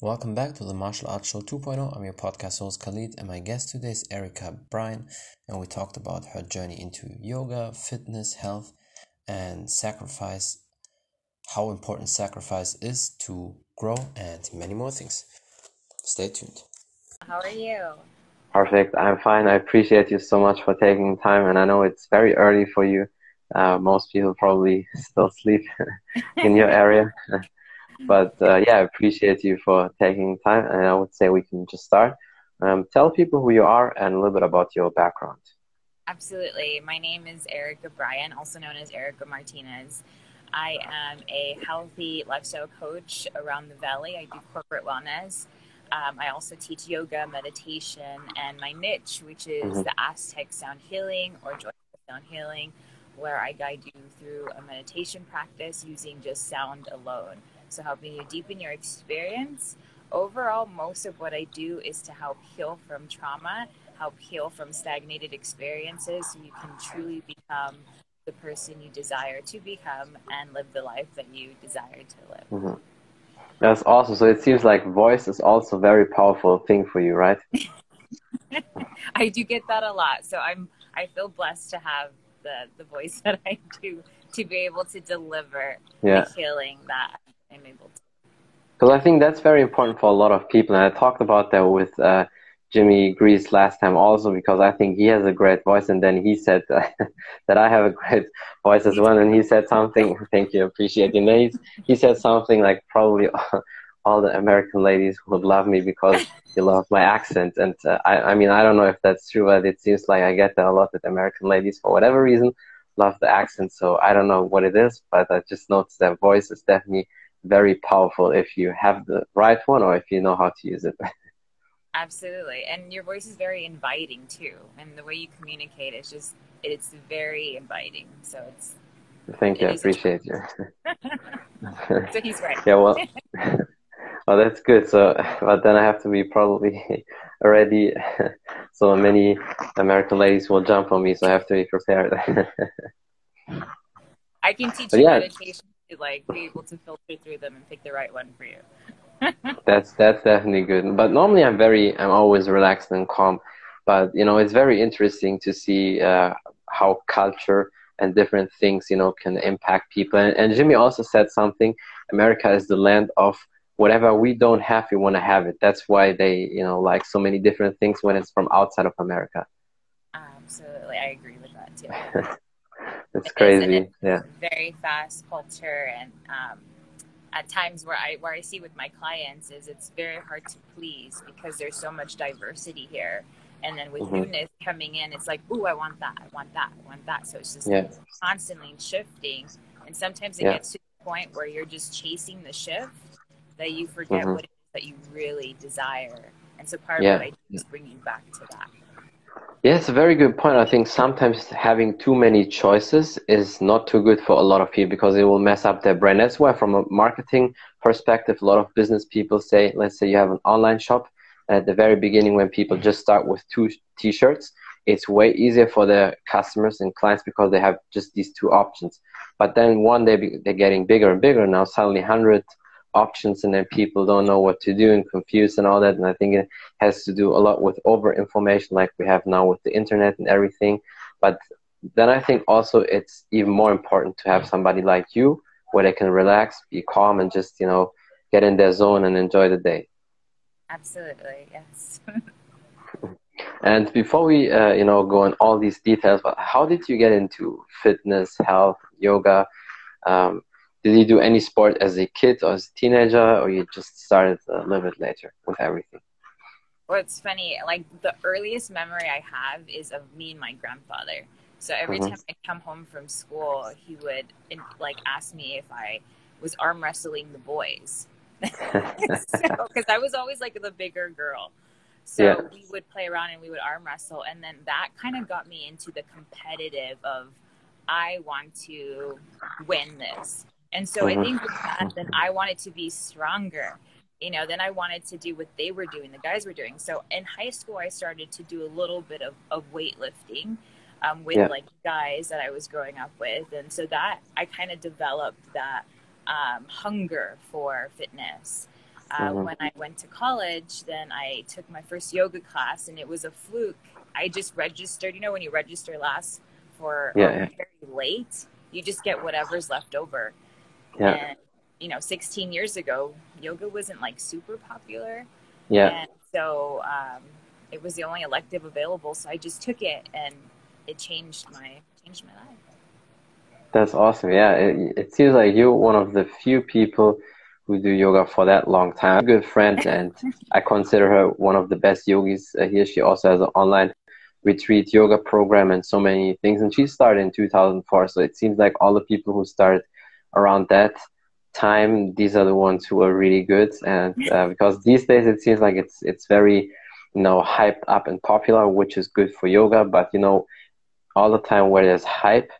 Welcome back to the Martial Arts Show 2.0. I'm your podcast host Khalid, and my guest today is Ericka Brian, and we talked about her journey into yoga, fitness, health, and sacrifice, how important sacrifice is to grow, and many more things. Stay tuned. How are you? Perfect. I'm fine. I appreciate you so much for taking time, and I know it's very early for you. Uh, most people probably still sleep in your area. But uh, yeah, I appreciate you for taking time, and I would say we can just start. Um, tell people who you are and a little bit about your background. Absolutely. My name is Ericka Brian, also known as Ericka Martinez. I am a healthy lifestyle coach around the Valley. I do corporate wellness. Um, I also teach yoga, meditation, and my niche, which is mm-hmm. the Aztec sound healing or joyful sound healing, where I guide you through a meditation practice using just sound alone so helping you deepen your experience. Overall, most of what I do is to help heal from trauma, help heal from stagnated experiences so you can truly become the person you desire to become and live the life that you desire to live. Mm-hmm. That's awesome. So it seems like voice is also a very powerful thing for you, right? I do get that a lot. So I'm I feel blessed to have the the voice that I do to be able to deliver yeah. the healing that I'm able to. Because I think that's very important for a lot of people, and I talked about that with uh, Jimmy Grease last time also because I think he has a great voice, and then he said that, that I have a great voice as well, and he said something. Thank you, appreciate it. And he he said something like probably all the American ladies would love me because they love my accent, and uh, I I mean I don't know if that's true, but it seems like I get that a lot with American ladies for whatever reason love the accent. So I don't know what it is, but I just noticed that voice is definitely very powerful if you have the right one or if you know how to use it. Absolutely. And your voice is very inviting too. And the way you communicate is just, it's very inviting. So it's. Thank you. I appreciate you. so he's right. yeah, well. well, that's good. So, but then I have to be probably ready. so many American ladies will jump on me, so I have to be prepared. I can teach but you yeah. meditation like be able to filter through them and pick the right one for you. that's that's definitely good. But normally I'm very I'm always relaxed and calm. But you know it's very interesting to see uh, how culture and different things you know can impact people. And, and Jimmy also said something. America is the land of whatever we don't have, we want to have it. That's why they you know like so many different things when it's from outside of America. Absolutely, I agree with that too. it's crazy. yeah. Very fast culture, and um, at times where I where I see with my clients is it's very hard to please because there's so much diversity here. And then with mm-hmm. newness coming in, it's like, ooh, I want that, I want that, I want that. So it's just yeah. constantly shifting. And sometimes it yeah. gets to the point where you're just chasing the shift that you forget mm-hmm. what it is that you really desire. And so part of what I do is bring you back to that. A very good point. I think sometimes having too many choices is not too good for a lot of people because it will mess up their brand. That's why, from a marketing perspective, a lot of business people say, let's say you have an online shop, and at the very beginning, when people just start with two t shirts, it's way easier for their customers and clients because they have just these two options. But then one day they're getting bigger and bigger. Now, suddenly, 100 options and then people don't know what to do and confused and all that. And i think it has to do a lot with over information like we have now with the internet and everything. But then i think also it's even more important to have somebody like you where they can relax be calm and just you know get in their zone and enjoy the day. Absolutely yes. And before we uh, you know go in all these details but how did you get into fitness health yoga? Um, did you do any sport as a kid or as a teenager, or you just started a little bit later with everything? Well, it's funny. Like the earliest memory I have is of me and my grandfather. So every mm-hmm. time I come home from school, he would like ask me if I was arm wrestling the boys. because so, I was always like the bigger girl. So yeah. we would play around and we would arm wrestle, and then that kind of got me into the competitive of I want to win this. And so mm-hmm. I think with that, then I wanted to be stronger. You know, then I wanted to do what they were doing, the guys were doing. So in high school, I started to do a little bit of, of weightlifting um, with yeah. like guys that I was growing up with. And so that I kind of developed that um, hunger for fitness. Uh, mm-hmm. When I went to college, then I took my first yoga class, and it was a fluke. I just registered. You know, when you register last for yeah, yeah. very late, you just get whatever's left over. Yeah. And, you know, 16 years ago, yoga wasn't like super popular. Yeah. And so um, it was the only elective available, so I just took it, and it changed my changed my life. That's awesome. Yeah, it, it seems like you're one of the few people who do yoga for that long time. Good friend, and I consider her one of the best yogis uh, here. She also has an online retreat yoga program and so many things. And she started in 2004. So it seems like all the people who started around that time, these are the ones who are really good. And uh, because these days it seems like it's it's very you know hyped up and popular, which is good for yoga. But you know, all the time where there's hype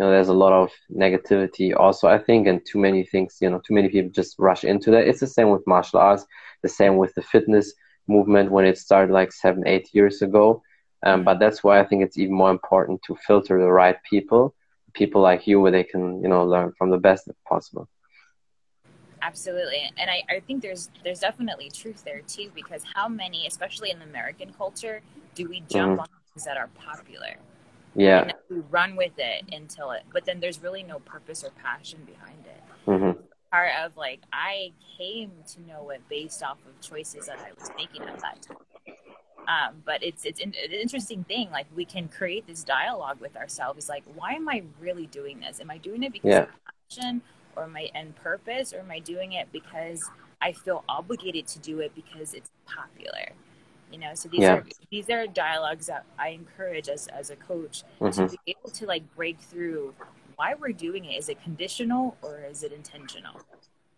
you know, there's a lot of negativity also, I think, and too many things, you know, too many people just rush into that. It's the same with martial arts, the same with the fitness movement when it started like seven, eight years ago. Um, but that's why I think it's even more important to filter the right people, people like you, where they can, you know, learn from the best if possible. Absolutely, and I, I think there's there's definitely truth there too, because how many, especially in the American culture, do we jump mm-hmm. on things that are popular? yeah and we run with it until it but then there's really no purpose or passion behind it mm-hmm. part of like i came to know it based off of choices that i was making at that time um, but it's it's an, interesting thing like we can create this dialogue with ourselves like why am i really doing this am i doing it because yeah. of passion or my end purpose or am i doing it because i feel obligated to do it because it's popular you know so these yeah. are these are dialogues that i encourage as, as a coach mm-hmm. to be able to like break through why we're doing it is it conditional or is it intentional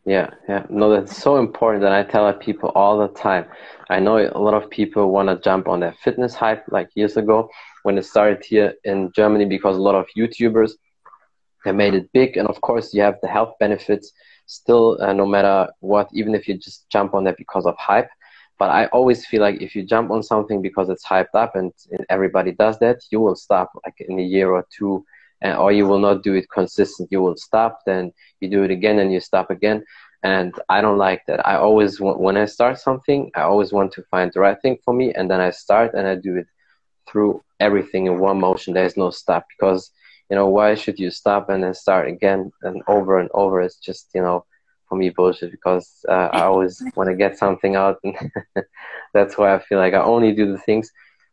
yeah yeah. No that's so important that i tell people all the time. I know a lot of people want to jump on that fitness hype like years ago when it started here in germany because a lot of youtubers have made it big. And of course you have the health benefits still uh, no matter what even if you just jump on that because of hype. But I always feel like if you jump on something because it's hyped up and, and everybody does that, you will stop like in a year or two, and, or you will not do it consistent. You will stop, then you do it again, and you stop again. And I don't like that. I always want, when I start something, I always want to find the right thing for me, and then I start and I do it through everything in one motion. There's no stop because you know why should you stop and then start again and over and over? It's just you know for me bullshit because uh, I always want to get something out, and that's why I feel like I only do the things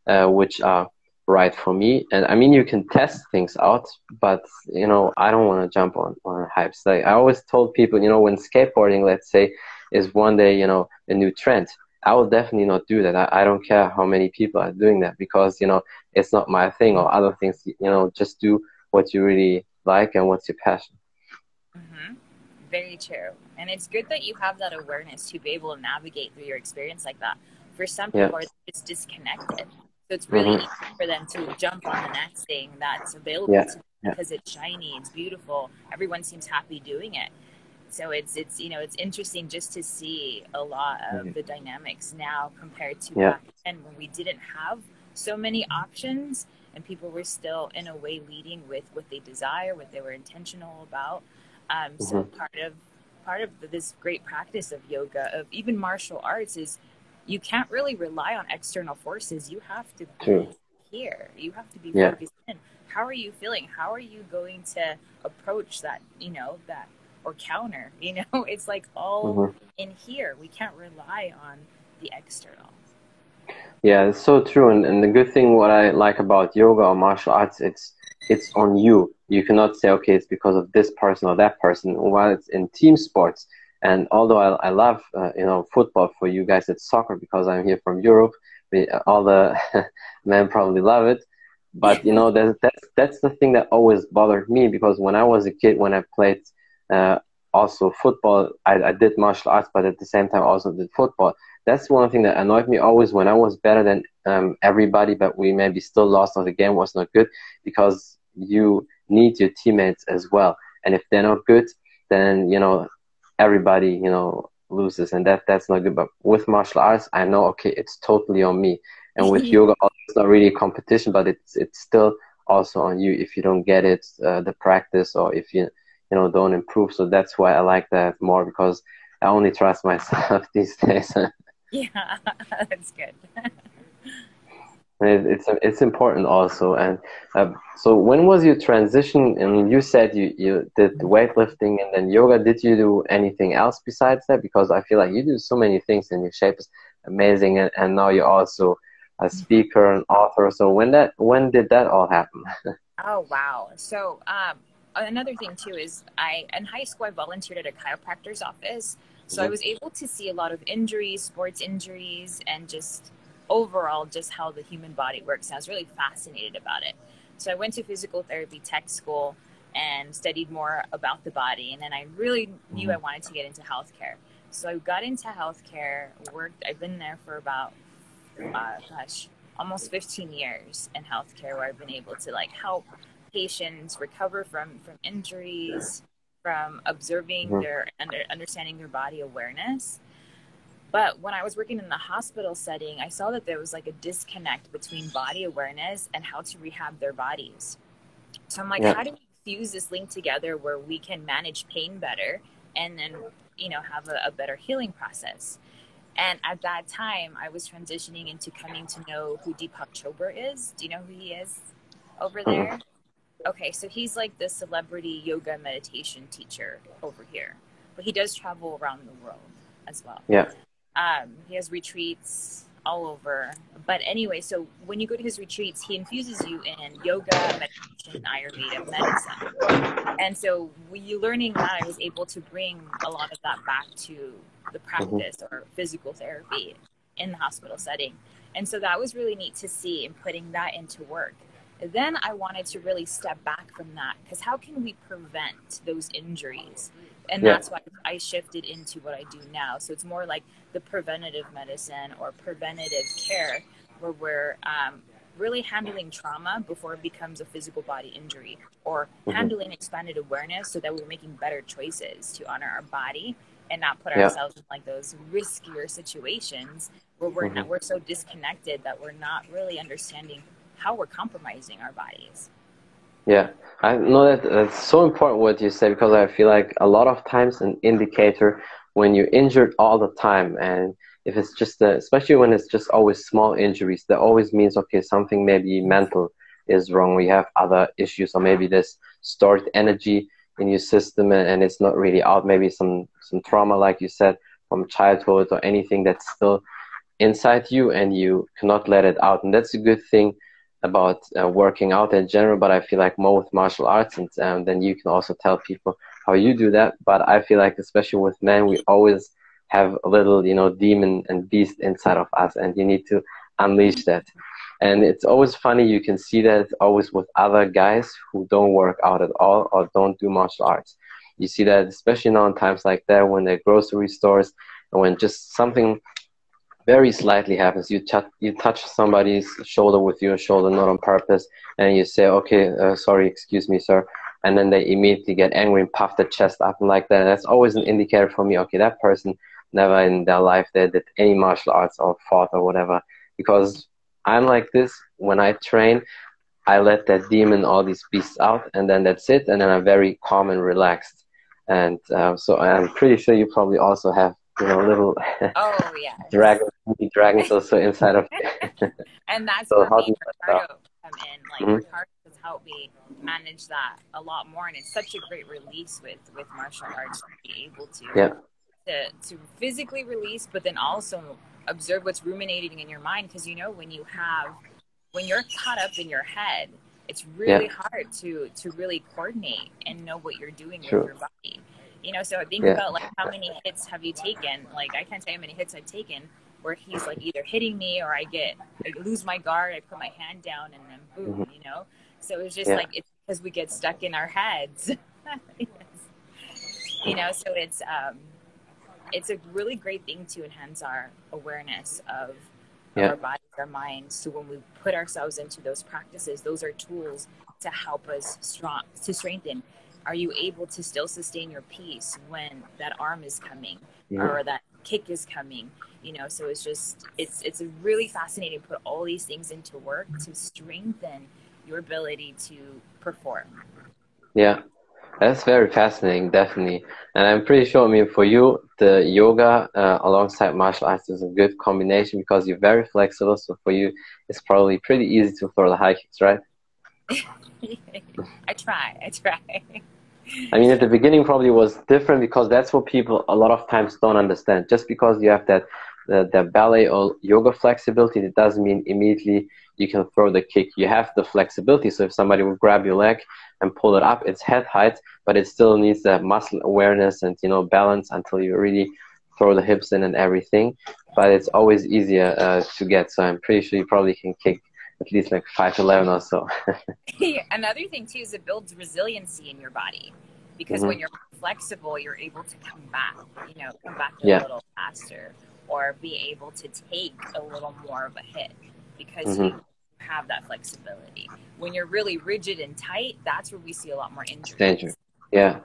uh, which are right for me. And I mean, you can test things out, but you know, I don't want to jump on on hypes. Like I always told people, you know, when skateboarding, let's say, is one day, you know, a new trend. I will definitely not do that. I, I don't care how many people are doing that because you know it's not my thing or other things. You know, just do what you really like and what's your passion. Mm-hmm. Very true. And it's good that you have that awareness to be able to navigate through your experience like that. For some people, yeah. just disconnected. So it's really mm-hmm. easy for them to jump on the next thing that's available yeah. to them because it's shiny, it's beautiful. Everyone seems happy doing it. So it's it's you know it's interesting just to see a lot of mm-hmm. the dynamics now compared to yeah. back then when we didn't have so many options and people were still in a way leading with what they desire, what they were intentional about. Um, mm-hmm. So part of part of this great practice of yoga, of even martial arts, is you can't really rely on external forces. You have to be True. here. You have to be yeah. focused in. How are you feeling? How are you going to approach that? You know that or counter. You know, it's like all mm-hmm. in here. We can't rely on the external. Yeah, it's so true. And, and the good thing, what I like about yoga or martial arts, it's it's on you. You cannot say, okay, it's because of this person or that person. While it's in team sports, and although I, I love, uh, you know, football for you guys, it's soccer because I'm here from Europe. We, all the men probably love it. But you know, that's, that's that's the thing that always bothered me because when I was a kid, when I played uh, also football, I, I did martial arts, but at the same time also did football. That's one thing that annoyed me always when I was better than um, everybody, but we maybe still lost or the game was not good because you need your teammates as well. And if they're not good, then you know everybody you know loses, and that that's not good. But with martial arts, I know okay, it's totally on me. And with yoga, it's not really a competition, but it's it's still also on you if you don't get it, uh, the practice, or if you you know don't improve. So that's why I like that more because I only trust myself these days. yeah, that's good. It, it's it's important also. And uh, so, when was your transition? I mean, you said you you did weightlifting and then yoga. Did you do anything else besides that? Because I feel like you do so many things, and your shape is amazing. And, and now you're also a speaker and author. So when that when did that all happen? oh wow! So um, another thing too is I in high school I volunteered at a chiropractor's office, so I mm-hmm. was able to see a lot of injuries, sports injuries, and just overall just how the human body works. And I was really fascinated about it. So I went to physical therapy tech school and studied more about the body, and then I really knew mm-hmm. I wanted to get into healthcare. So I got into healthcare, worked. I've been there for about uh, gosh, almost 15 years in healthcare where I've been able to like help patients recover from from injuries, from observing mm-hmm. their under, understanding their body awareness. But when I was working in the hospital setting, I saw that there was like a disconnect between body awareness and how to rehab their bodies. So I'm like, yeah. how do we fuse this link together where we can manage pain better and then, you know, have a, a better healing process? And at that time, I was transitioning into coming to know who Deepak Chopra is. Do you know who he is over there? Okay, so he's like the celebrity yoga meditation teacher over here, but he does travel around the world as well. Yeah. Um, he has retreats all over. But anyway, so when you go to his retreats, he infuses you in yoga, meditation, Ayurveda, medicine. And so when you learning that, I was able to bring a lot of that back to the mm-hmm. practice mm-hmm. or physical therapy in the hospital setting. And so that was really neat to see and putting that into work. Then I wanted to really step back from that because how can we prevent those injuries? And yeah. that's why I shifted into what I do now. So it's more like the preventative medicine or preventative care where we're um, really handling trauma before it becomes a physical body injury or mm-hmm. handling expanded awareness so that we're making better choices to honor our body and not put yeah. ourselves in like those riskier situations where we're mm-hmm. not we're so disconnected that we're not really understanding how we're compromising our bodies. Yeah, I know that that's so important what you say because I feel like a lot of times an indicator when you're injured all the time and if it's just a, especially when it's just always small injuries that always means okay something maybe mental is wrong we have other issues or maybe there's stored energy in your system and, and it's not really out. Maybe some some trauma like you said from childhood or anything that's still inside you and you cannot let it out. And that's a good thing about uh, working out in general but i feel like more with martial arts and um, then you can also tell people how you do that but i feel like especially with men we always have a little you know demon and beast inside of us and you need to unleash that and it's always funny, you can see that always with other guys who don't work out at all or don't do martial arts. You see that especially now in times like that when the grocery stores and when just something very slightly happens. You, touch you touch somebody's shoulder with your shoulder, not on purpose, and you say, okay, uh, sorry, excuse me, sir. And then they immediately get angry and puff their chest up and like that. That's always an indicator for me, okay, that person never in their life they did any martial arts or fought or whatever. Because I'm like this when I train. I let that demon, all these beasts out, and then that's it. And then I'm very calm and relaxed. And uh, so I'm pretty sure you probably also have, you know, little oh yeah dragon dragons also inside of. and that's so where me Ricardo come in. Like mm-hmm. Ricardo has helped me manage that a lot more, and it's such a great release with with martial arts to be able to yeah. to to physically release, but then also observe what's ruminating in your mind because you know when you have when you're caught up in your head it's really yeah. hard to to really coordinate and know what you're doing with your body you know so I think yeah. about like how many hits have you taken like i can't say how many hits i've taken where he's like either hitting me or i get I lose my guard i put my hand down and then boom mm-hmm. you know so it's just yeah. like it's because we get stuck in our heads you know so it's um it's a really great thing to enhance our awareness of yeah. our bodies, our minds. So when we put ourselves into those practices, those are tools to help us strong to strengthen. Are you able to still sustain your peace when that arm is coming yeah. or that kick is coming? You know, so it's just it's it's really fascinating to put all these things into work to strengthen your ability to perform. Yeah, That's very fascinating, definitely. And I'm pretty sure, I mean, for you, the yoga uh, alongside martial arts is a good combination because you're very flexible. So for you, it's probably pretty easy to throw the high kicks, right? I try. I try. I mean, at the beginning probably was different because that's what people a lot of times don't understand. Just because you have that the, the ballet or yoga flexibility, it doesn't mean immediately you can throw the kick. You have the flexibility. So if somebody will grab your leg and pull it up, it's head height, but it still needs that muscle awareness and you know balance until you really throw the hips in and everything. But it's always easier uh, to get. So I'm pretty sure you probably can kick at least like five eleven or so. Another thing too is it builds resiliency in your body because mm-hmm. when you're flexible, you're able to come back. You know, come back yeah. a little faster or be able to take a little more of a hit because mm-hmm. you have that flexibility. When you're really rigid and tight, that's where we see a lot more injuries. Danger. Yeah,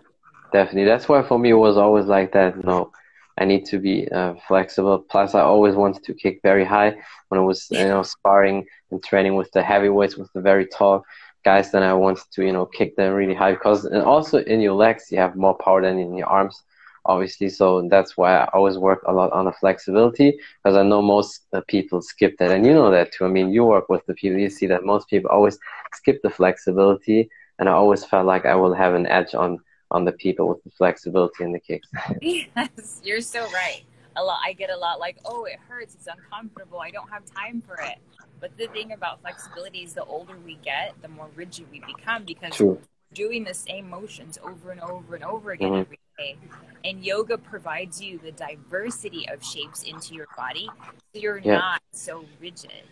definitely. That's why for me it was always like that. No, I need to be uh, flexible. Plus, I always wanted to kick very high when I was, you know, sparring and training with the heavyweights, with the very tall guys. Then I wanted to, you know, kick them really high because, and also in your legs, you have more power than in your arms obviously. So that's why I always work a lot on the flexibility because I know most uh, people skip that, and you know that too. I mean, you work with the people, you see that most people always skip the flexibility, and I always felt like I will have an edge on on the people with the flexibility and the kicks. yes, you're so right. A lot, I get a lot like, oh, it hurts, it's uncomfortable, I don't have time for it. But the thing about flexibility is the older we get, the more rigid we become because True. We're doing the same motions over and over and over again mm-hmm. every day. And yoga provides you the diversity of shapes into your body, so you're yeah. not so rigid.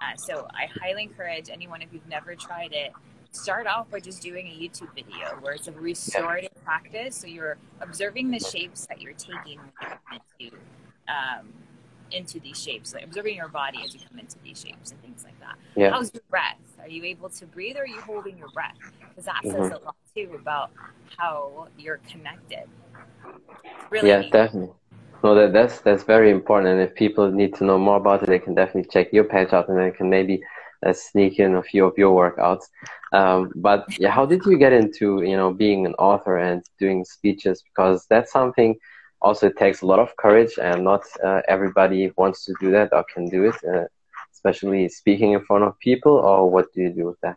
Uh, so I highly encourage anyone if you've never tried it, start off by just doing a YouTube video where it's a restorative yeah. practice. So you're observing the shapes that you're taking into um, into these shapes, like observing your body as you come into these shapes and things like that. Yeah. How's your breath? Are you able to breathe or are you holding your breath? Because that mm-hmm. says a lot too about how you're connected. Really yeah, definitely. No, that that's that's very important. And if people need to know more about it, they can definitely check your page out, and they can maybe uh, sneak in a few of your workouts. Um, but yeah, how did you get into you know being an author and doing speeches? Because that's something also it takes a lot of courage, and not uh, everybody wants to do that or can do it. Uh, especially speaking in front of people, or what do you do with that?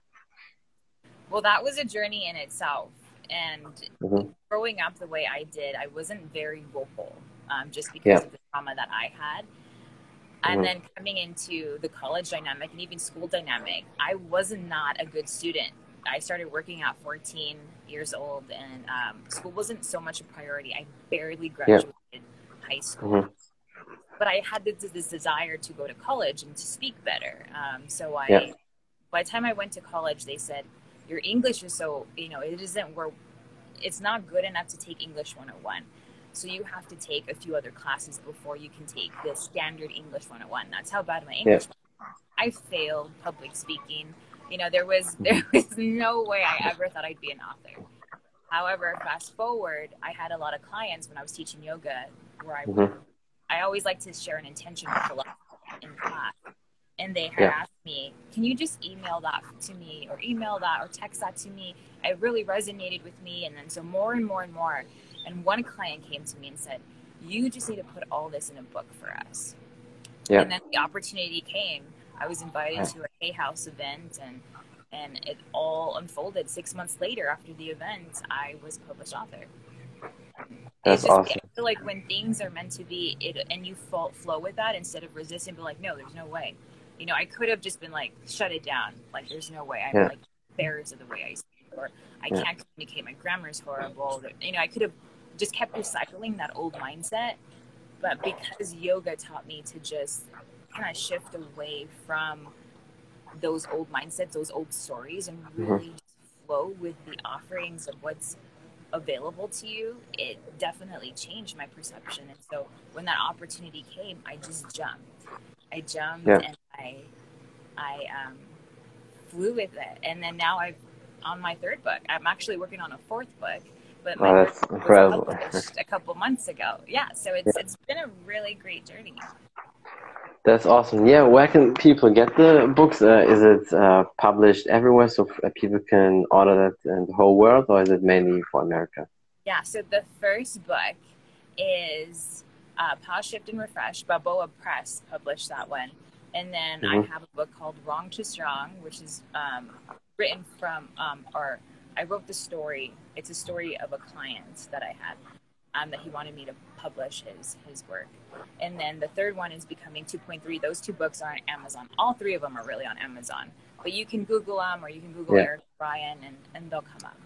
Well, that was a journey in itself. And mm-hmm. growing up the way I did, I wasn't very vocal um, just because yeah. of the trauma that I had. And mm-hmm. then coming into the college dynamic and even school dynamic, I was not a good student. I started working at 14 years old, and um, school wasn't so much a priority. I barely graduated yeah. high school. Mm-hmm. But I had this, this, desire to go to college and to speak better. Um, so I, yeah. by the time I went to college, they said, your English is so, you know, it isn't where it's not good enough to take English 101. So you have to take a few other classes before you can take the standard English 101. That's how bad my English yeah. I failed public speaking. You know, there was there was no way I ever thought I'd be an author. However, fast forward, I had a lot of clients when I was teaching yoga where I mm-hmm. I always like to share an intention with philosophy in class and they had yeah. asked me, "Can you just email that to me, or email that, or text that to me?" It really resonated with me, and then so more and more and more. And one client came to me and said, "You just need to put all this in a book for us." Yeah. And then the opportunity came. I was invited to a Hay House event, and and it all unfolded. Six months later, after the event, I was published author. That's just, awesome. I feel like when things are meant to be, it and you fall, flow with that instead of resisting, but like, no, there's no way. You know, I could have just been like, shut it down. Like, there's no way. I'm yeah. like embarrassed of the way I speak, or I yeah. can't communicate. My grammar is horrible. You know, I could have just kept recycling that old mindset. But because yoga taught me to just kind of shift away from those old mindsets, those old stories, and mm-hmm. really mm-hmm. just flow with the offerings of what's available to you, it definitely changed my perception. And so when that opportunity came, I just jumped. I jumped yeah. and I I um, flew with it, and then now I've on my third book. I'm actually working on a fourth book, but my oh, that's incredible. a couple months ago. Yeah, so it's yeah. it's been a really great journey. That's awesome. Yeah, where can people get the books? Uh, is it uh, published everywhere so people can order that in the whole world, or is it mainly for America? Yeah, so the first book is uh, Pause, Shift, and Refresh. Balboa Press published that one. And then mm-hmm. I have a book called Wrong to Strong, which is um, written from, um, or I wrote the story. It's a story of a client that I had um, that he wanted me to publish his his work. And then the third one is Becoming 2.3. Those two books are on Amazon. All three of them are really on Amazon. But you can Google them or you can Google yeah. Ericka Brian and, and they'll come up.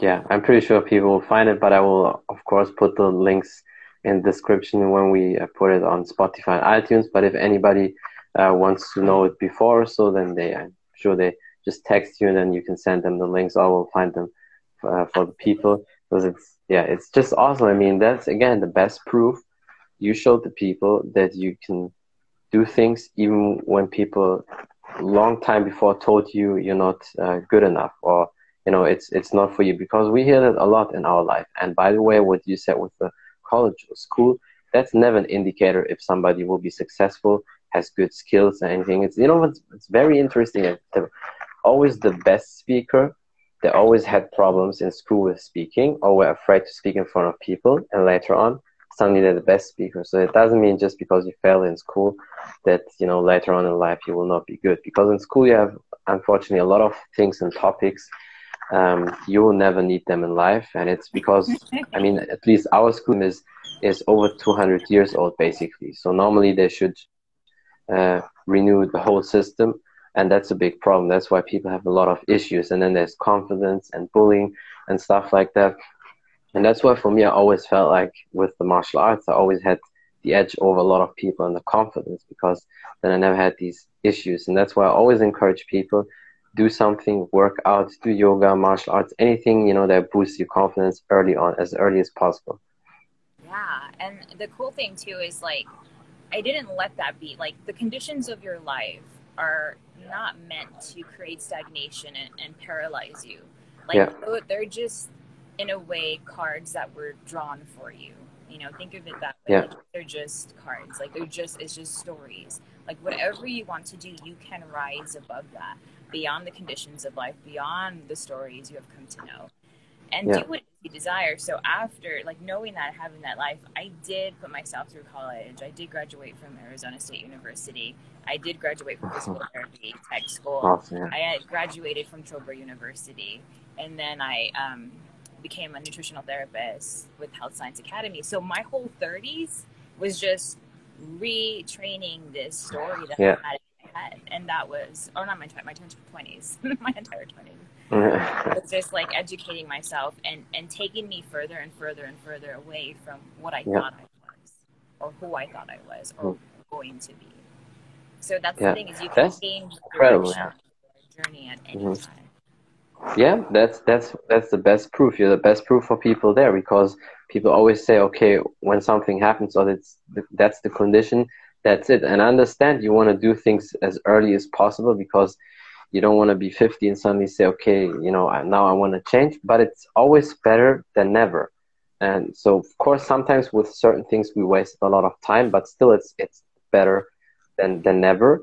Yeah, I'm pretty sure people will find it, but I will, of course, put the links in the description when we uh, put it on Spotify and iTunes. But if anybody uh, wants to know it before, so then they, I'm sure they just text you and then you can send them the links. I will find them uh, for the people because it's yeah, it's just awesome. I mean, that's again the best proof. You showed the people that you can do things even when people long time before told you you're not uh, good enough or you know it's it's not for you because we hear that a lot in our life. And by the way, what you said with the college or school, that's never an indicator if somebody will be successful, has good skills or anything. It's you know it's, it's very interesting. The, always the best speaker they always had problems in school with speaking or were afraid to speak in front of people and later on suddenly they're the best speaker so it doesn't mean just because you fail in school that you know later on in life you will not be good because in school you have unfortunately a lot of things and topics um, you will never need them in life and it's because i mean at least our school is is over 200 years old basically. So normally they should uh, renew the whole system and that's a big problem. That's why people have a lot of issues. And then there's confidence and bullying and stuff like that. And that's why for me i always felt like with the martial arts i always had the edge over a lot of people and the confidence because then i never had these issues. And that's why i always encourage people do something work out do yoga martial arts anything you know that boosts your confidence early on as early as possible. Yeah. And the cool thing too is like i didn't let that be. Like the conditions of your life are not meant to create stagnation and, and paralyze you. Like yeah. they're just in a way cards that were drawn for you. You know, think of it that way. Yeah. Like, they're just cards. Like they're just it's just stories. Like whatever you want to do, you can rise above that, beyond the conditions of life, beyond the stories you have come to know and yeah. do what you desire. So after like knowing that, having that life, I did put myself through college. I did graduate from Arizona State University. I did graduate from physical therapy tech school. Awesome, I graduated from Trober University, and then I um, became a nutritional therapist with Health Science Academy. So my whole 30s was just retraining this story that yeah. I had in my head, and that was, oh, not my my 20s, my entire 20s it's just like educating myself and and taking me further and further and further away from what I yeah. thought I was, or who I thought I was, or mm. going to be. So that's yeah. the thing is you can that's change incredible, yeah. journey at any mm-hmm. time. Yeah, that's that's that's the best proof. You're the best proof for people there because people always say, okay, when something happens, or it's that's the condition, that's it. And I understand you want to do things as early as possible because you don't want to be 50 and suddenly say okay you know now i want to change but it's always better than never. And so of course sometimes with certain things we waste a lot of time but still it's it's better than than never.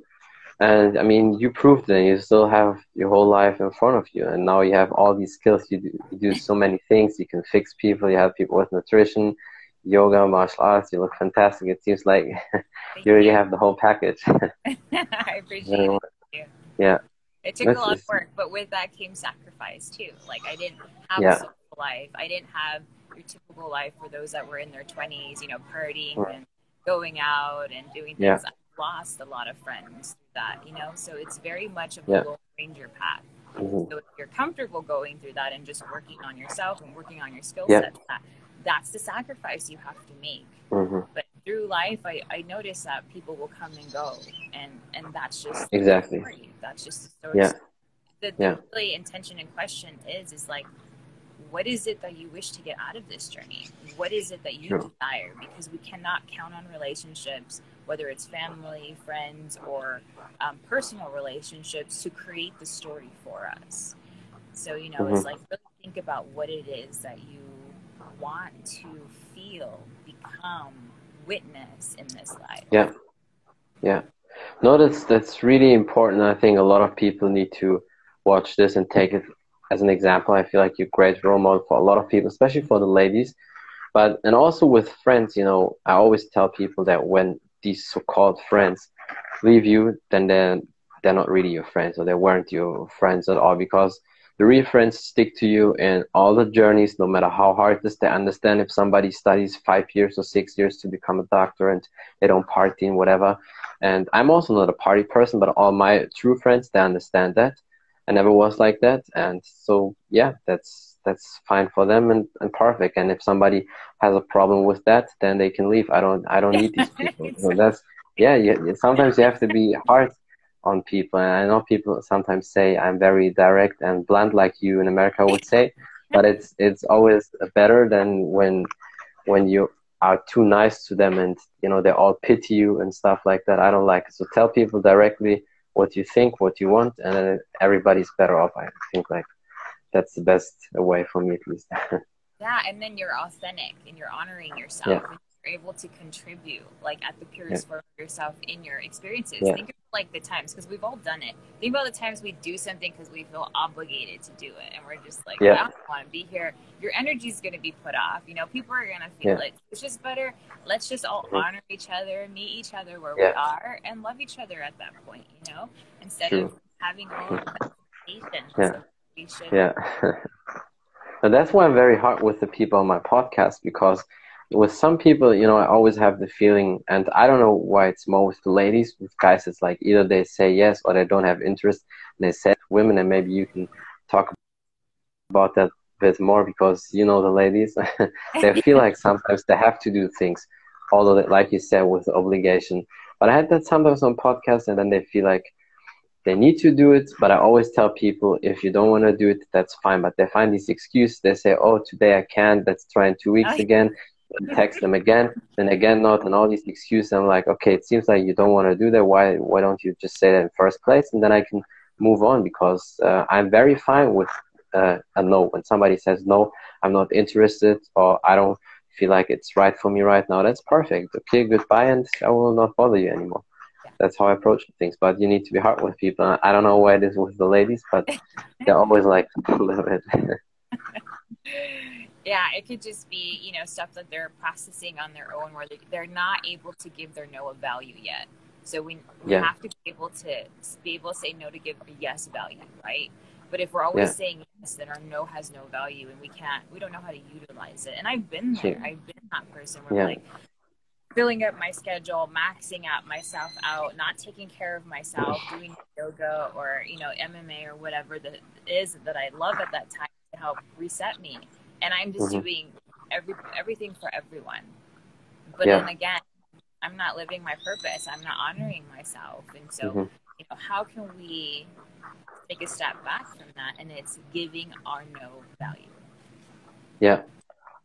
And i mean you proved it. You still have your whole life in front of you and now you have all these skills. You do, you do so many things. You can fix people. You have people with nutrition yoga martial arts. You look fantastic. It seems like you already have the whole package. I appreciate it. Yeah it took a lot of work, but with that came sacrifice too. Like I didn't have yeah. a social life. I didn't have your typical life for those that were in their twenties, you know, partying right. and going out and doing things. Yeah. I lost a lot of friends through that, you know. So it's very much of yeah. a Lone Ranger path. Mm-hmm. So if you're comfortable going through that and just working on yourself and working on your skill yeah. sets, that, that's the sacrifice you have to make. Mm-hmm. But through life, I, I notice that people will come and go, and and that's just exactly that's just the story. Yeah. The, the yeah. really intention and question is is like, what is it that you wish to get out of this journey? What is it that you sure. desire? Because we cannot count on relationships, whether it's family, friends, or um, personal relationships, to create the story for us. So you know, mm-hmm. it's like really think about what it is that you want to feel, become, witness in this life. Yeah. Yeah. No, that's that's really important. I think a lot of people need to watch this and take it as an example. I feel like you're a great role model for a lot of people, especially for the ladies. But and also with friends, you know, I always tell people that when these so-called friends leave you, then they're they're not really your friends or they weren't your friends at all because the real friends stick to you in all the journeys, no matter how hard it is. They understand if somebody studies five years or six years to become a doctor and they don't party and whatever. And I'm also not a party person, but all my true friends, they understand that. I never was like that. And so, yeah, that's, that's fine for them and, and perfect. And if somebody has a problem with that, then they can leave. I don't, I don't need these people. so that's, yeah, yeah, sometimes you have to be hard on people. And I know people sometimes say I'm very direct and blunt, like you in America would say, but it's it's always better than when when you are too nice to them and you know they all pity you and stuff like that. I don't like it. So tell people directly what you think, what you want, and then everybody's better off. I think like that's the best way for me at least. yeah, and then you're authentic and you're honoring yourself. Yeah you're able to contribute like at the purest yeah. form of yourself in your experiences. Yeah. Think of like the times because we've all done it. Think about the times we do something because we feel obligated to do it, and we're just like, yeah. I don't want to be here. Your energy is going to be put off. You know, people are going to feel it. It's just better. Let's just all mm-hmm. honor each other, meet each other where we are, and love each other at that point. You know, instead True. of having all of that Yeah. Yeah. and that's why I'm very hard with the people on my podcast because with some people, you know, I always have the feeling, and I don't know why it's more with the ladies. With guys, it's like either they say yes or they don't have interest. And they say women, and maybe you can talk about that a bit more because you know the ladies, they feel like sometimes they have to do things, although, they, like you said, with obligation. But I had that sometimes on podcasts, and then they feel like they need to do it. But I always tell people, if you don't want to do it, that's fine. But they find this excuse. They say, "Oh, today I can't. Let's try in two weeks again." Text them again, then again not, and all these excuses. I'm like, okay, it seems like you don't want to do that. Why why don't you just say that in first place, and then I can move on because uh, I'm very fine with uh, a no. When somebody says no, I'm not interested, or I don't feel like it's right for me right now. That's perfect. Okay, goodbye, and I will not bother you anymore. That's how I approach things. But you need to be hard with people. I don't know why it is with the ladies, but they're always like a little bit. Yeah it could just be you know stuff that they're processing on their own where they're not able to give their no a value yet so we, we yeah. have to be able to be able to say no to give a yes value right but if we're always yeah. saying yes then our no has no value and we can't we don't know how to utilize it and i've been there sure. i've been that person where yeah. like filling up my schedule maxing out myself out not taking care of myself doing yoga or you know mma or whatever that is that i love at that time to help reset me and I'm just mm-hmm. doing every everything for everyone. But yeah. then again, I'm not living my purpose. I'm not honoring myself, and so mm-hmm. you know, how can we take a step back from that? And it's giving our no value. Yeah,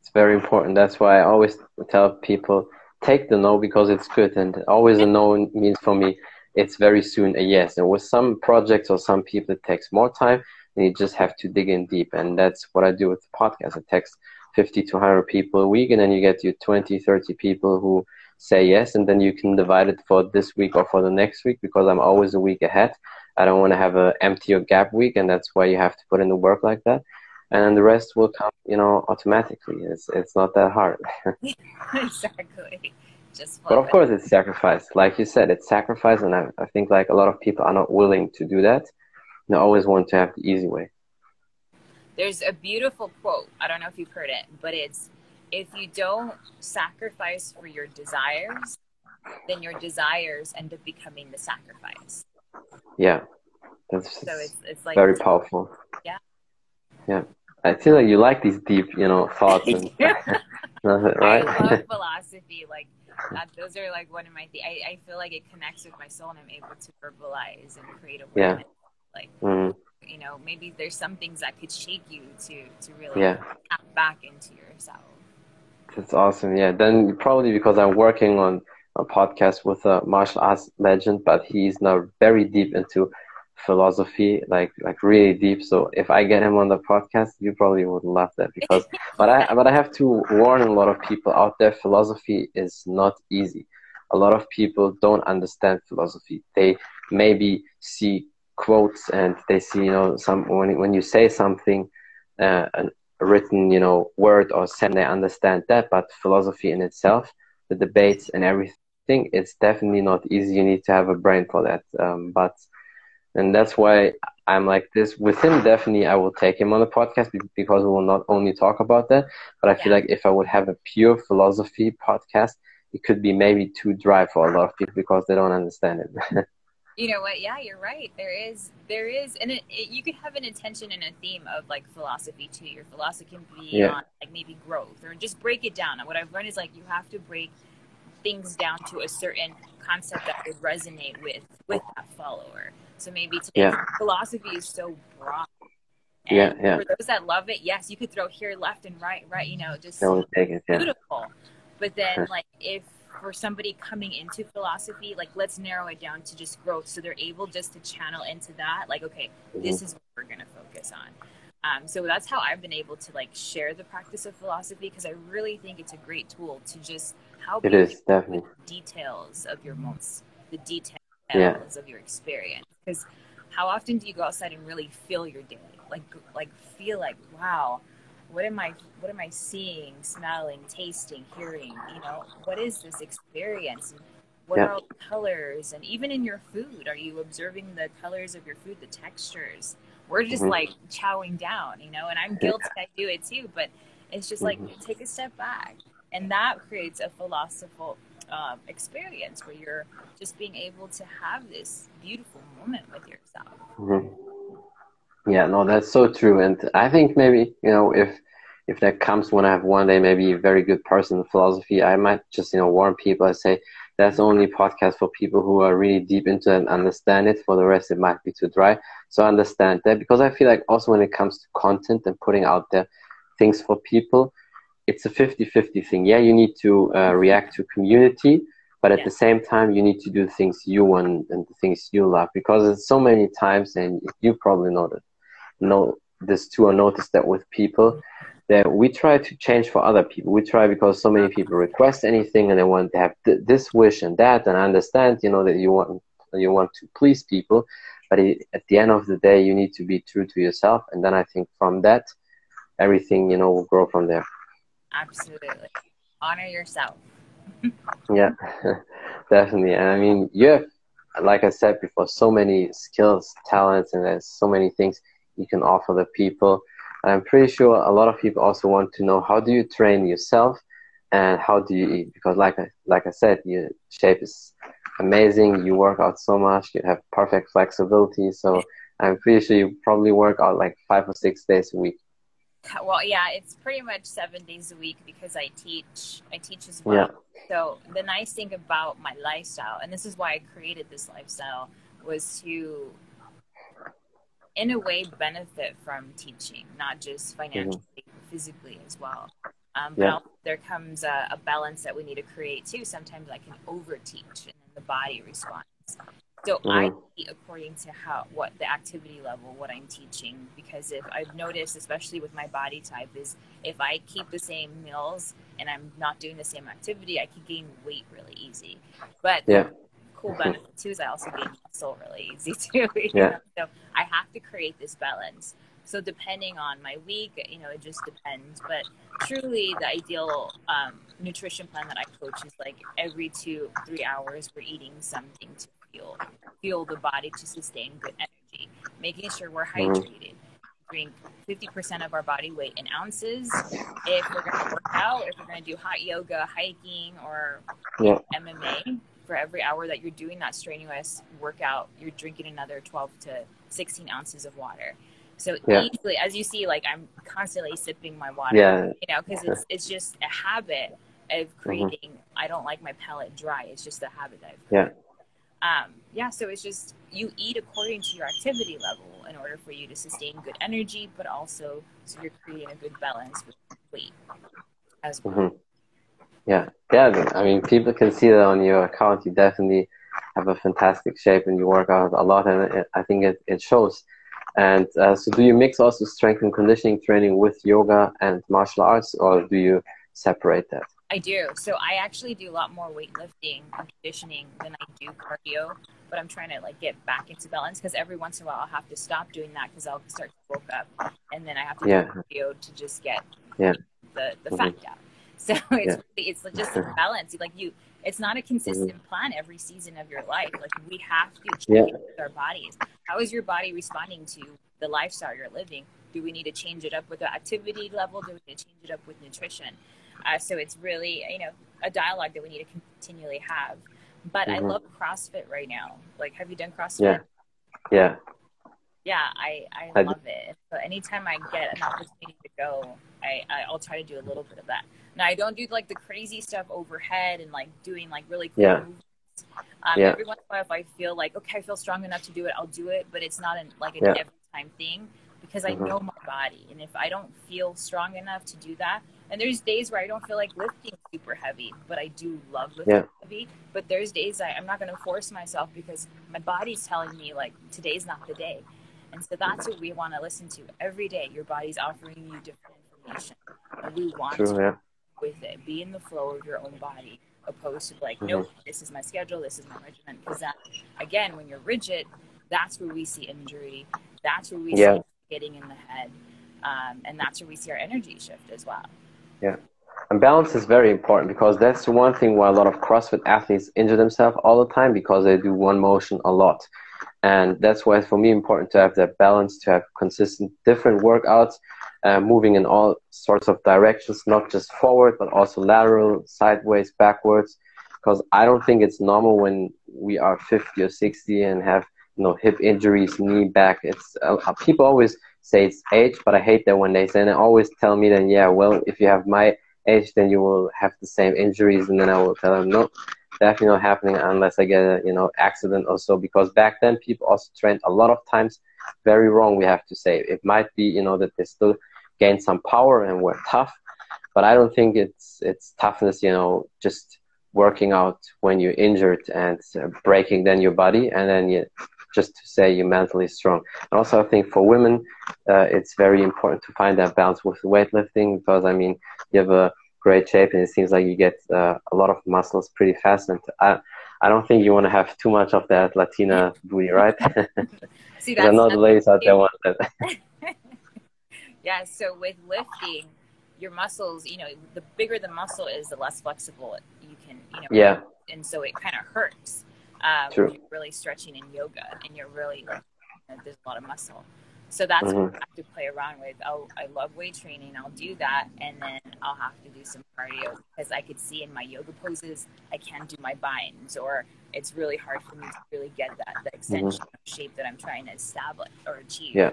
it's very important. That's why I always tell people take the no because it's good, and always a no means for me it's very soon a yes. And with some projects or some people, it takes more time and you just have to dig in deep. And that's what I do with the podcast. I text 50 to 100 people a week, and then you get your 20, 30 people who say yes, and then you can divide it for this week or for the next week because I'm always a week ahead. I don't want to have an empty or gap week, and that's why you have to put in the work like that. And the rest will come, you know, automatically. It's it's not that hard. exactly. Just but of course, it's sacrifice. Like you said, it's sacrifice, and I, I think like a lot of people are not willing to do that they always want to have the easy way. There's a beautiful quote. I don't know if you've heard it, but it's if you don't sacrifice for your desires, then your desires end up becoming the sacrifice. Yeah. That's so it's, it's like very powerful. Yeah. Yeah. I feel like you like these deep, you know, thoughts and right? I love philosophy. Like that, those are like one of my. Th- I I feel like it connects with my soul, and I'm able to verbalize and create a. Yeah. Like, mm. you know, maybe there's some things that could shake you to to really yeah. tap back into yourself. That's awesome. Yeah. Then probably because I'm working on a podcast with a martial arts legend, but he's now very deep into philosophy, like like really deep. So if I get him on the podcast, you probably would love that because. but I but I have to warn a lot of people out there: philosophy is not easy. a lot of people don't understand philosophy. They maybe see quotes and they see, you know, some when when you say something, uh, a written, you know, word or sentence, they understand that. But philosophy in itself, the debates and everything, it's definitely not easy. You need to have a brain for that. Um, but and that's why I'm like this. With him, definitely, I will take him on the podcast because we will not only talk about that, but I feel like if I would have a pure philosophy podcast, it could be maybe too dry for a lot of people because they don't understand it. you know what? Yeah, you're right. There is, there is, and it, it, you could have an intention and a theme of like philosophy too. Your philosophy can be yeah. on like maybe growth or just break it down. What I've learned is like you have to break things down to a certain concept that would resonate with with that follower. So maybe today yeah. philosophy is so broad. And yeah, yeah. For those that love it, yes, you could throw here, left, and right, right. You know, just it, yeah. beautiful. But then, like, if for somebody coming into philosophy, like, let's narrow it down to just growth, so they're able just to channel into that. Like, okay, mm-hmm. this is what we're gonna focus on. Um, so that's how I've been able to like share the practice of philosophy because I really think it's a great tool to just help it is definitely details of your most the details yeah. of your experience because how often do you go outside and really feel your day like like feel like wow what am i what am i seeing smelling tasting hearing you know what is this experience what yeah. are all the colors and even in your food are you observing the colors of your food the textures we're just mm-hmm. like chowing down you know and i'm guilty i do it too but it's just like mm-hmm. take a step back and that creates a philosophical um, experience where you're just being able to have this beautiful moment with yourself. Mm-hmm. Yeah, no, that's so true. And I think maybe, you know, if if that comes when I have one day maybe a very good person in philosophy, I might just, you know, warn people and say that's only podcast for people who are really deep into it and understand it. For the rest, it might be too dry. So I understand that because I feel like also when it comes to content and putting out there things for people, it's a 50-50 thing. Yeah, you need to uh, react to community, but at yeah. the same time, you need to do things you want and the things you love because it's so many times, and you probably know that, know this too, or noticed that with people that we try to change for other people. We try because so many people request anything and they want to have th- this wish and that, and I understand, you know, that you want you want to please people, but it, at the end of the day, you need to be true to yourself, and then I think from that, everything you know will grow from there. Absolutely. Honor yourself. yeah, definitely. And I mean, you have, like I said before, so many skills, talents, and there's so many things you can offer the people. I'm pretty sure a lot of people also want to know how do you train yourself and how do you eat? Because like I, like I said, your shape is amazing. You work out so much. You have perfect flexibility. So I'm pretty sure you probably work out like five or six days a week well yeah it's pretty much seven days a week because i teach i teach as well yeah. so the nice thing about my lifestyle and this is why i created this lifestyle was to in a way benefit from teaching not just financially mm-hmm. physically as well um, but yeah. there comes a, a, balance that we need to create too sometimes i can over teach and then the body responds so mm-hmm. I eat according to how what the activity level, what I'm teaching. Because if I've noticed, especially with my body type, is if I keep the same meals and I'm not doing the same activity, I can gain weight really easy. But yeah. Cool benefit too is I also gain muscle really easy too. yeah. So I have to create this balance. So depending on my week, you know, it just depends. But truly, the ideal um, nutrition plan that I coach is like every two, three hours, we're eating something to fuel fuel the body to sustain good energy. Making sure we're mm-hmm. hydrated. Drink 50% of our body weight in ounces. If we're going to work out, if we're going to do hot yoga, hiking, or yeah. MMA, for every hour that you're doing that strenuous workout, you're drinking another 12 to 16 ounces of water. So yeah. easily, as you see, like I'm constantly sipping my water, yeah. you know, because it's, it's just a habit of mm-hmm. creating. Mm-hmm. I don't like my palate dry. It's just a habit that I've created. Yeah um, yeah, so it's just you eat according to your activity level in order for you to sustain good energy, but also so you're creating a good balance with weight as well. Mm-hmm. Yeah, yeah. I mean, people can see that on your account. You definitely have a fantastic shape, and you work out a lot, and it, I think it, it shows. And uh, so, do you mix also strength and conditioning training with yoga and martial arts, or do you separate that? I do. So I actually do a lot more weightlifting and conditioning than I do cardio. But I'm trying to like get back into balance because every once in a while I'll have to stop doing that because I'll start to bulk up, and then I have to Yeah. do cardio to just get Yeah. the the Mhm. fat down. So it's Yeah. really, it's just a balance. Like you, it's not a consistent plan every season of your life. Like we have to Yeah. change our bodies. How is your body responding to the lifestyle you're living? Do we need to change it up with the activity level? Do we need to change it up with nutrition? Uh, so it's really you know a dialogue that we need to continually have. But I Mhm. love CrossFit right now. Like, have you done CrossFit? Yeah. Yeah. yeah i i, I- love it so anytime i get an opportunity to go I, I i'll try to do a little bit of that now i don't do like the crazy stuff overhead and like doing like really cool Yeah. movements um, Yeah. every once in a while if i feel like okay i feel strong enough to do it i'll do it but it's not an, like an Yeah. every time thing because i Mhm. know my body and if i don't feel strong enough to do that and there's days where i don't feel like lifting super heavy but i do love lifting Yeah. heavy but there's days I, i'm not going to force myself because my body's telling me like today's not the day and so that's what we want to listen to every day. Your body's offering you different information. And we want True. to Yeah. with it. Be in the flow of your own body, opposed to like, Mhm. nope, this is my schedule, this is my regimen. Because that, again, when you're rigid, that's where we see injury. That's where we Yeah. see getting in the head, um, and that's where we see our energy shift as well. Yeah. And balance is very important because that's the one thing why a lot of CrossFit athletes injure themselves all the time because they do one motion a lot. And that's why it's for me important to have that balance, to have consistent different workouts, uh, moving in all sorts of directions, not just forward, but also lateral, sideways, backwards. Because I don't think it's normal when we are 50 or 60 and have you know hip injuries, knee, back. It's uh, people always say it's age, but I hate that when they say and they always tell me then yeah, well if you have my age, then you will have the same injuries. And then I will tell them, no, definitely not happening unless I get a you know accident or so. Because back then people also trained a lot of times very wrong. We have to say it might be you know that they still gained some power and were tough, but I don't think it's it's toughness. You know, just working out when you're injured and uh, breaking then your body, and then you just to say you're mentally strong. And also, I think for women, uh, it's very important to find that balance with weightlifting because I mean you have a great shape and it seems like you get uh, a lot of muscles pretty fast and I, I don't think you want to have too much of that Latina booty, right? See, I know the ladies out there want that. yeah. So with lifting, your muscles, you know, the bigger the muscle is, the less flexible you can, you know. Yeah, And so it kind of hurts um, True. when you're really stretching in yoga and you're really, like, you know, there's a lot of muscle. So that's Mhm. what I have to play around with. I'll, I love weight training. I'll do that. And then I'll have to do some cardio because I could see in my yoga poses, I can't do my binds or it's really hard for me to really get that, the extension of shape that I'm trying to establish or achieve. Yeah.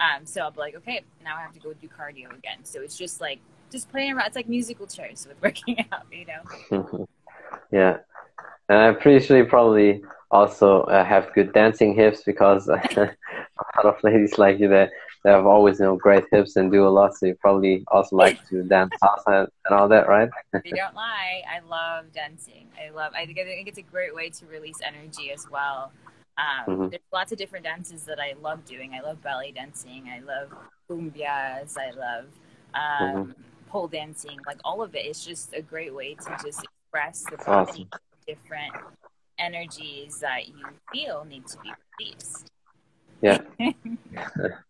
Um, so I'll be like, okay, now I have to go do cardio again. So it's just like, just playing around. It's like musical chairs with working out, you know? yeah. And I'm pretty sure you probably also uh, have good dancing hips because a lot of ladies like you that they have always you know great hips and do a lot. So you probably also like to dance salsa and all that, right? you don't lie. I love dancing. I love. I think, I think it's a great way to release energy as well. Um, Mhm. There's lots of different dances that I love doing. I love belly dancing. I love cumbias. I love um, pole dancing. Like all of it. It's just a great way to just express the awesome. Different energies that you feel need to be released. Yeah.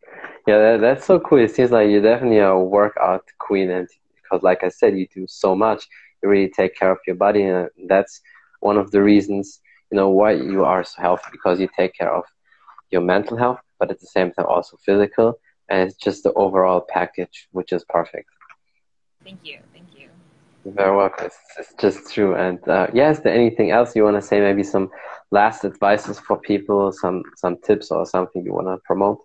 Yeah, that, that's so cool. It seems like you're definitely a workout queen, and because, like I said, you do so much. You really take care of your body, and that's one of the reasons you know why you are so healthy because you take care of your mental health, but at the same time also physical, and it's just the overall package, which is perfect. Thank you. Thank you. You're very welcome. It's, it's just true. And uh, yeah, is there anything else you want to say? Maybe some last advices for people, some some tips or something you want to promote?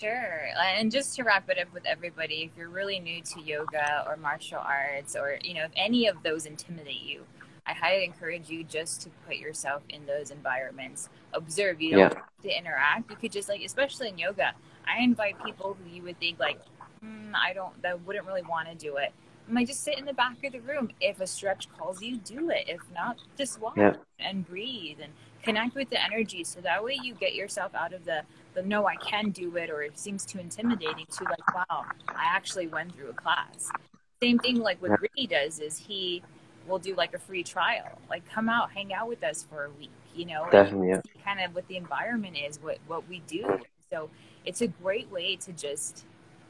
Sure. And just to wrap it up with everybody, if you're really new to yoga or martial arts or, you know, if any of those intimidate you, I highly encourage you just to put yourself in those environments. Observe. You don't Yeah. have to interact. You could just like, especially in yoga, I invite people who you would think like, hmm, I don't, that wouldn't really want to do it. I'm like, just sit in the back of the room. If a stretch calls you, do it. If not, just walk Yeah. and breathe and connect with the energy. So that way you get yourself out of the the no I can do it or it seems too intimidating to like wow I actually went through a class. Same thing like what Ricky does is he we'll do like a free trial. Like come out, hang out with us for a week, you know, definitely yeah. kind of what the environment is, what what we do. So it's a great way to just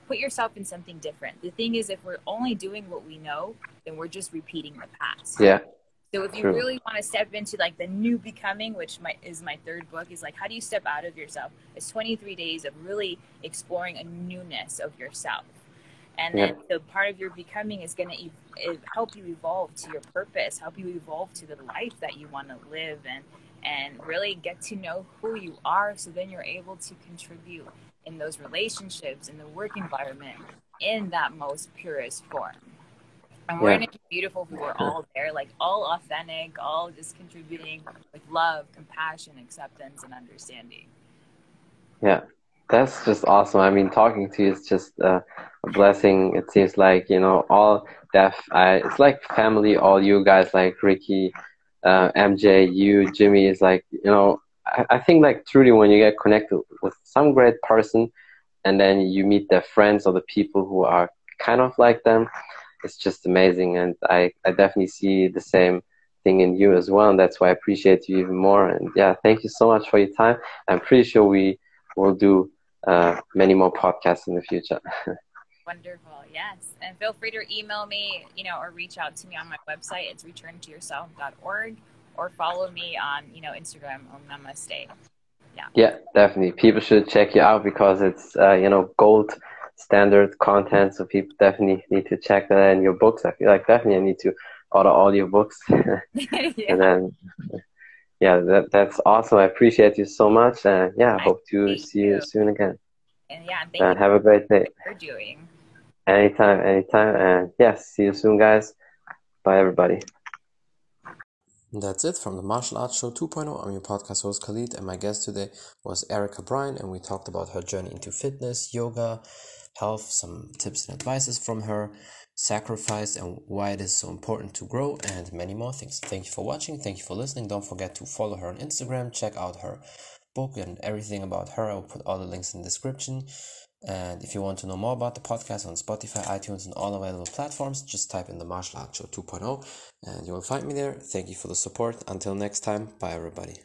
put yourself in something different. The thing is, if we're only doing what we know, then we're just repeating the past. Yeah. So if you True. really want to step into like the new becoming, which my, is my third book, is like how do you step out of yourself? It's 23 days of really exploring a newness of yourself. And then yeah. the part of your becoming is going to e- help you evolve to your purpose, help you evolve to the life that you want to live and and really get to know who you are so then you're able to contribute in those relationships in the work environment in that most purest form and we're yeah. gonna be beautiful if we're all there like all authentic all just contributing with love compassion acceptance and understanding yeah that's just awesome. I mean talking to you is just uh, a blessing. It seems like you know all deaf I, it's like family all you guys like ricky uh, mj you jimmy is like you know I, I think like truly when you get connected with some great person and then you meet their friends or the people who are kind of like them it's just amazing. And I, I definitely see the same thing in you as well. And that's why I appreciate you even more. And yeah thank you so much for your time. I'm pretty sure we will do uh, many more podcasts in the future wonderful yes and feel free to email me you know or reach out to me on my website it's returntoyourself.org or follow me on you know Instagram Om Namaste. Yeah. Yeah, definitely. People should check you out because it's uh, you know gold standard content. So people definitely need to check that and your books. I feel like definitely I need to order all your books. yeah. And then yeah, that that's awesome. I appreciate you so much. And yeah, I hope to see you. you soon again. And yeah, thank uh, and have a great day. For doing. Anytime, anytime. And yes, yeah, see you soon guys. Bye everybody. That's it from the Martial Arts Show 2.0. I'm your podcast host Khalid, and my guest today was Ericka Brian, and we talked about her journey into fitness, yoga, health, some tips and advices from her, sacrifice, and why it is so important to grow, and many more things. Thank you for watching. Thank you for listening. Don't forget to follow her on Instagram, check out her book and everything about her. I will put all the links in the description. And if you want to know more about the podcast on Spotify, iTunes, and all available platforms, just type in the Martial Arts Show 2.0 and you will find me there. Thank you for the support. Until next time, bye everybody.